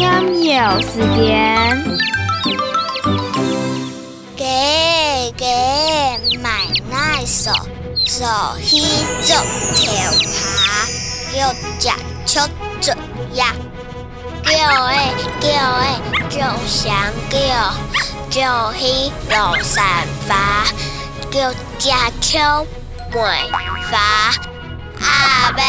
音有时间。给给买那手手去做跳爬，要夹出嘴呀！叫诶叫诶，就想叫，就去落山发，叫夹出梅花阿妹。